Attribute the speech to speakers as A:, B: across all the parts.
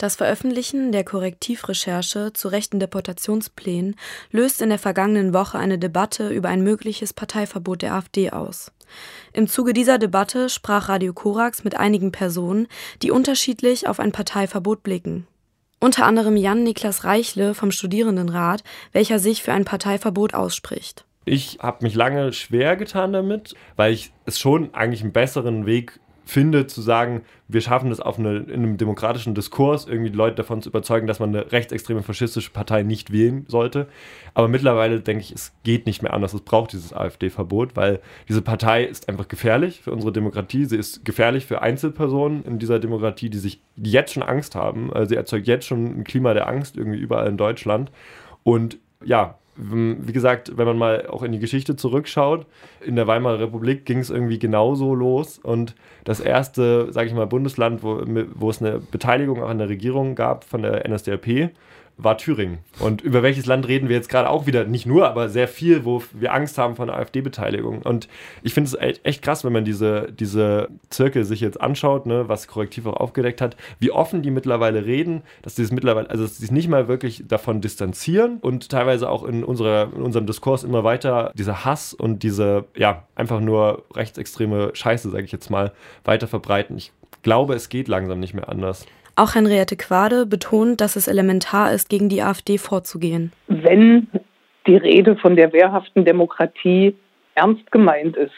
A: Das Veröffentlichen der Korrektivrecherche zu rechten Deportationsplänen löst in der vergangenen Woche eine Debatte über ein mögliches Parteiverbot der AfD aus. Im Zuge dieser Debatte sprach Radio Korax mit einigen Personen, die unterschiedlich auf ein Parteiverbot blicken. Unter anderem Jan-Niklas Reichle vom Studierendenrat, welcher sich für ein Parteiverbot ausspricht.
B: Ich habe mich lange schwer getan damit, weil ich es schon eigentlich einen besseren Weg finde, zu sagen, wir schaffen es auf eine, in einem demokratischen Diskurs, irgendwie die Leute davon zu überzeugen, dass man eine rechtsextreme faschistische Partei nicht wählen sollte. Aber mittlerweile denke ich, es geht nicht mehr anders. Es braucht dieses AfD-Verbot, weil diese Partei ist einfach gefährlich für unsere Demokratie. Sie ist gefährlich für Einzelpersonen in dieser Demokratie, die sich jetzt schon Angst haben. Also sie erzeugt jetzt schon ein Klima der Angst irgendwie überall in Deutschland. Und ja, wie gesagt, wenn man mal auch in die Geschichte zurückschaut, in der Weimarer Republik ging es irgendwie genauso los. Und das erste, sage ich mal, Bundesland, wo, wo es eine Beteiligung auch an der Regierung gab von der NSDAP, war Thüringen. Und über welches Land reden wir jetzt gerade auch wieder? Nicht nur, aber sehr viel, wo wir Angst haben von AfD-Beteiligung. Und ich finde es echt krass, wenn man diese, diese Zirkel sich jetzt anschaut, ne, was Korrektiv auch aufgedeckt hat, wie offen die mittlerweile reden, dass sie es mittlerweile, also dass sie sich nicht mal wirklich davon distanzieren und teilweise auch in, unserer, in unserem Diskurs immer weiter dieser Hass und diese, ja, einfach nur rechtsextreme Scheiße, sage ich jetzt mal, weiter verbreiten. Ich glaube, es geht langsam nicht mehr anders.
A: Auch Henriette Quade betont, dass es elementar ist, gegen die AfD vorzugehen.
C: Wenn die Rede von der wehrhaften Demokratie ernst gemeint ist,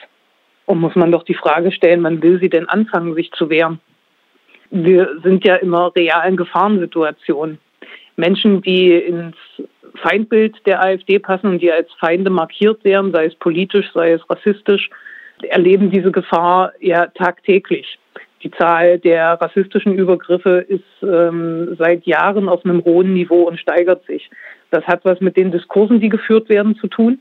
C: und muss man doch die Frage stellen, wann will sie denn anfangen, sich zu wehren? Wir sind ja immer realen Gefahrensituationen. Menschen, die ins Feindbild der AfD passen und die als Feinde markiert werden, sei es politisch, sei es rassistisch, erleben diese Gefahr ja tagtäglich. Die Zahl der rassistischen Übergriffe ist ähm, seit Jahren auf einem hohen Niveau und steigert sich. Das hat was mit den Diskursen, die geführt werden, zu tun.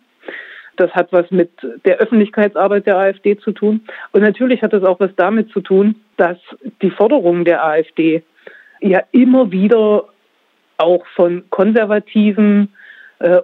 C: Das hat was mit der Öffentlichkeitsarbeit der AfD zu tun. Und natürlich hat es auch was damit zu tun, dass die Forderungen der AfD ja immer wieder auch von konservativen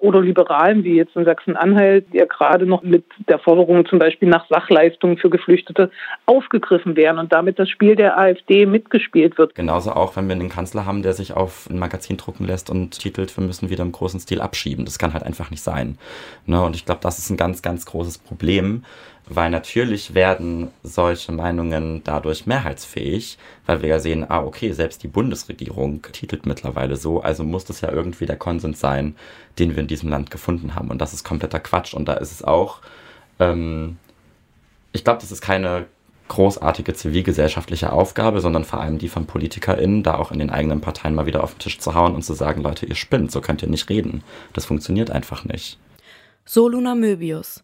C: oder Liberalen, wie jetzt in Sachsen-Anhalt, ja gerade noch mit der Forderung zum Beispiel nach Sachleistungen für Geflüchtete aufgegriffen werden und damit das Spiel der AfD mitgespielt wird.
D: Genauso auch, wenn wir einen Kanzler haben, der sich auf ein Magazin drucken lässt und titelt, wir müssen wieder im großen Stil abschieben. Das kann halt einfach nicht sein. Ne? Und ich glaube, das ist ein ganz, ganz großes Problem, weil natürlich werden solche Meinungen dadurch mehrheitsfähig, weil wir ja sehen, ah, okay, selbst die Bundesregierung titelt mittlerweile so, also muss das ja irgendwie der Konsens sein, den wir in diesem Land gefunden haben. Und das ist kompletter Quatsch. Und da ist es auch, ähm, ich glaube, das ist keine großartige zivilgesellschaftliche Aufgabe, sondern vor allem die von PolitikerInnen, da auch in den eigenen Parteien mal wieder auf den Tisch zu hauen und zu sagen, Leute, ihr spinnt, so könnt ihr nicht reden. Das funktioniert einfach nicht.
A: So Luna Möbius.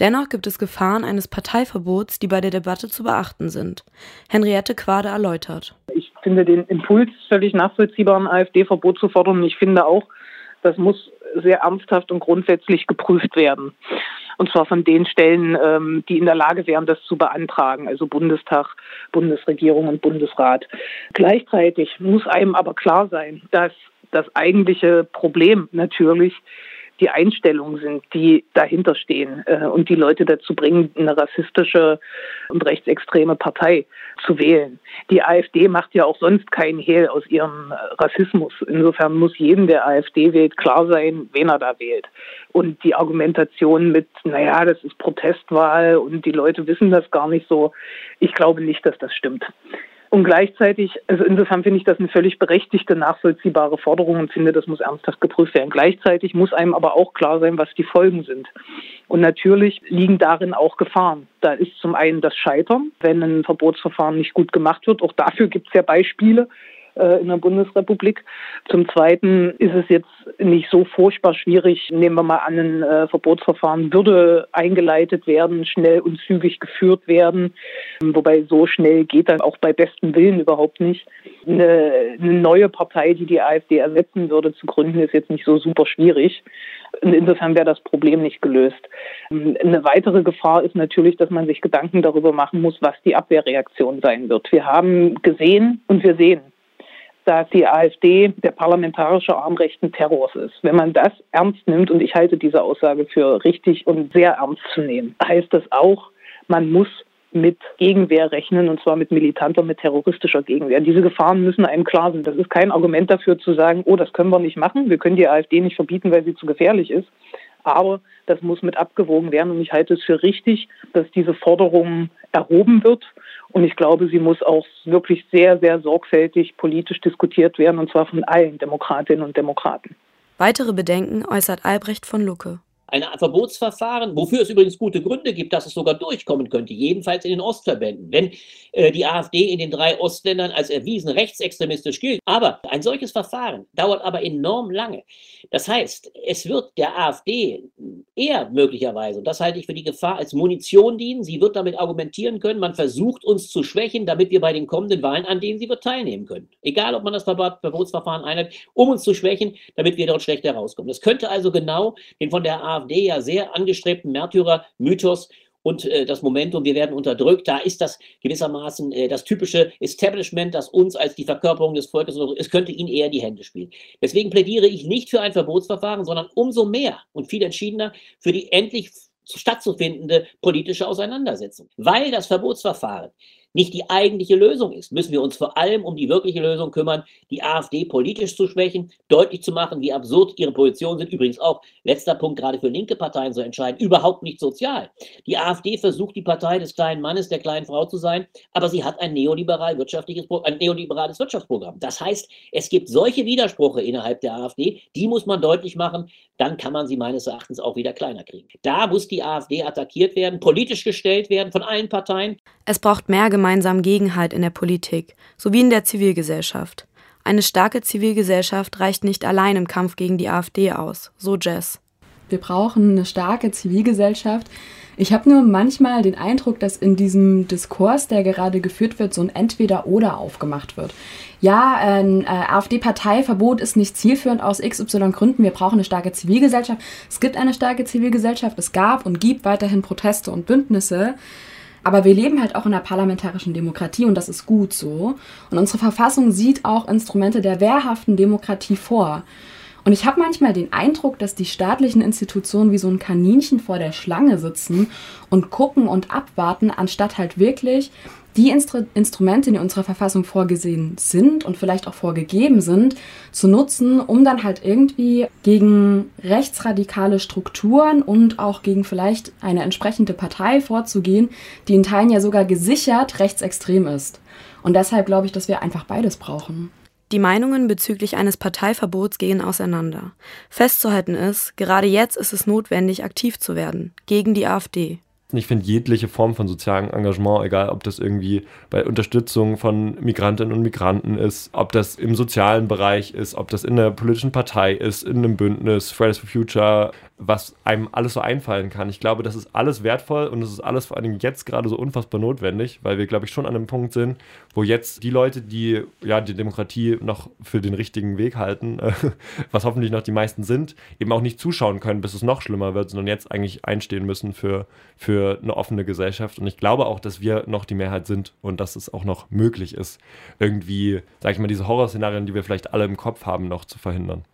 A: Dennoch gibt es Gefahren eines Parteiverbots, die bei der Debatte zu beachten sind. Henriette Quade erläutert.
C: Ich finde den Impuls völlig nachvollziehbar, ein AfD-Verbot zu fordern. Ich finde auch, das muss sehr ernsthaft und grundsätzlich geprüft werden. Und zwar von den Stellen, ähm, die in der Lage wären, das zu beantragen, also Bundestag, Bundesregierung und Bundesrat. Gleichzeitig muss einem aber klar sein, dass das eigentliche Problem natürlich die Einstellungen sind, die dahinter stehen äh, und die Leute dazu bringen, eine rassistische und rechtsextreme Partei zu wählen. Die AfD macht ja auch sonst keinen Hehl aus ihrem Rassismus. Insofern muss jedem, der AfD wählt, klar sein, wen er da wählt. Und die Argumentation mit, naja, das ist Protestwahl und die Leute wissen das gar nicht so, ich glaube nicht, dass das stimmt. Und gleichzeitig, also insofern finde ich das eine völlig berechtigte, nachvollziehbare Forderung und finde, das muss ernsthaft geprüft werden. Gleichzeitig muss einem aber auch klar sein, was die Folgen sind. Und natürlich liegen darin auch Gefahren. Da ist zum einen das Scheitern, wenn ein Verbotsverfahren nicht gut gemacht wird. Auch dafür gibt es ja Beispiele in der Bundesrepublik. Zum Zweiten ist es jetzt nicht so furchtbar schwierig. Nehmen wir mal an, ein äh, Verbotsverfahren würde eingeleitet werden, schnell und zügig geführt werden. Wobei so schnell geht das auch bei bestem Willen überhaupt nicht. Eine, eine neue Partei, die die AfD ersetzen würde, zu gründen, ist jetzt nicht so super schwierig. Insofern wäre das Problem nicht gelöst. Eine weitere Gefahr ist natürlich, dass man sich Gedanken darüber machen muss, was die Abwehrreaktion sein wird. Wir haben gesehen und wir sehen, dass die AfD der parlamentarische Arm rechten Terrors ist. Wenn man das ernst nimmt, und ich halte diese Aussage für richtig und sehr ernst zu nehmen, heißt das auch, man muss mit Gegenwehr rechnen, und zwar mit militanter, mit terroristischer Gegenwehr. Diese Gefahren müssen einem klar sein. Das ist kein Argument dafür zu sagen, oh, das können wir nicht machen, wir können die AfD nicht verbieten, weil sie zu gefährlich ist. Aber das muss mit abgewogen werden und ich halte es für richtig, dass diese Forderung erhoben wird. Und ich glaube, sie muss auch wirklich sehr, sehr sorgfältig politisch diskutiert werden, und zwar von allen Demokratinnen und Demokraten.
A: Weitere Bedenken äußert Albrecht von Lucke
E: ein Verbotsverfahren, wofür es übrigens gute Gründe gibt, dass es sogar durchkommen könnte, jedenfalls in den Ostverbänden, wenn äh, die AfD in den drei Ostländern als erwiesen rechtsextremistisch gilt. Aber ein solches Verfahren dauert aber enorm lange. Das heißt, es wird der AfD eher möglicherweise, und das halte ich für die Gefahr, als Munition dienen. Sie wird damit argumentieren können, man versucht uns zu schwächen, damit wir bei den kommenden Wahlen, an denen sie wird teilnehmen können. Egal, ob man das Verbotsverfahren einhält, um uns zu schwächen, damit wir dort schlechter rauskommen. Das könnte also genau den von der AfD AfD ja sehr angestrebten Märtyrer-Mythos und äh, das Momentum, wir werden unterdrückt. Da ist das gewissermaßen äh, das typische Establishment, das uns als die Verkörperung des Volkes, es könnte ihnen eher die Hände spielen. Deswegen plädiere ich nicht für ein Verbotsverfahren, sondern umso mehr und viel entschiedener für die endlich stattzufindende politische Auseinandersetzung. Weil das Verbotsverfahren nicht die eigentliche Lösung ist, müssen wir uns vor allem um die wirkliche Lösung kümmern, die AfD politisch zu schwächen, deutlich zu machen, wie absurd ihre Positionen sind. Übrigens auch, letzter Punkt, gerade für linke Parteien so entscheidend, überhaupt nicht sozial. Die AfD versucht, die Partei des kleinen Mannes, der kleinen Frau zu sein, aber sie hat ein, neoliberal wirtschaftliches, ein neoliberales Wirtschaftsprogramm. Das heißt, es gibt solche Widersprüche innerhalb der AfD, die muss man deutlich machen, dann kann man sie meines Erachtens auch wieder kleiner kriegen. Da muss die AfD attackiert werden, politisch gestellt werden von allen Parteien.
A: Es braucht mehr gemeinsamen Gegenhalt in der Politik sowie in der Zivilgesellschaft. Eine starke Zivilgesellschaft reicht nicht allein im Kampf gegen die AfD aus, so Jess.
F: Wir brauchen eine starke Zivilgesellschaft. Ich habe nur manchmal den Eindruck, dass in diesem Diskurs, der gerade geführt wird, so ein Entweder-Oder aufgemacht wird. Ja, ein äh, AfD-Parteiverbot ist nicht zielführend aus XY Gründen. Wir brauchen eine starke Zivilgesellschaft. Es gibt eine starke Zivilgesellschaft. Es gab und gibt weiterhin Proteste und Bündnisse. Aber wir leben halt auch in einer parlamentarischen Demokratie und das ist gut so. Und unsere Verfassung sieht auch Instrumente der wehrhaften Demokratie vor. Und ich habe manchmal den Eindruck, dass die staatlichen Institutionen wie so ein Kaninchen vor der Schlange sitzen und gucken und abwarten, anstatt halt wirklich die Instru Instrumente, die in unserer Verfassung vorgesehen sind und vielleicht auch vorgegeben sind, zu nutzen, um dann halt irgendwie gegen rechtsradikale Strukturen und auch gegen vielleicht eine entsprechende Partei vorzugehen, die in Teilen ja sogar gesichert rechtsextrem ist. Und deshalb glaube ich, dass wir einfach beides brauchen.
A: Die Meinungen bezüglich eines Parteiverbots gehen auseinander. Festzuhalten ist, gerade jetzt ist es notwendig, aktiv zu werden gegen die AfD.
B: Ich finde jegliche Form von sozialem Engagement, egal ob das irgendwie bei Unterstützung von Migrantinnen und Migranten ist, ob das im sozialen Bereich ist, ob das in der politischen Partei ist, in einem Bündnis, Fridays for Future, was einem alles so einfallen kann. Ich glaube, das ist alles wertvoll und es ist alles vor allem jetzt gerade so unfassbar notwendig, weil wir, glaube ich, schon an einem Punkt sind, wo jetzt die Leute, die ja die Demokratie noch für den richtigen Weg halten, äh, was hoffentlich noch die meisten sind, eben auch nicht zuschauen können, bis es noch schlimmer wird, sondern jetzt eigentlich einstehen müssen für, für eine offene Gesellschaft. Und ich glaube auch, dass wir noch die Mehrheit sind und dass es auch noch möglich ist, irgendwie, sag ich mal, diese Horrorszenarien, die wir vielleicht alle im Kopf haben, noch zu verhindern.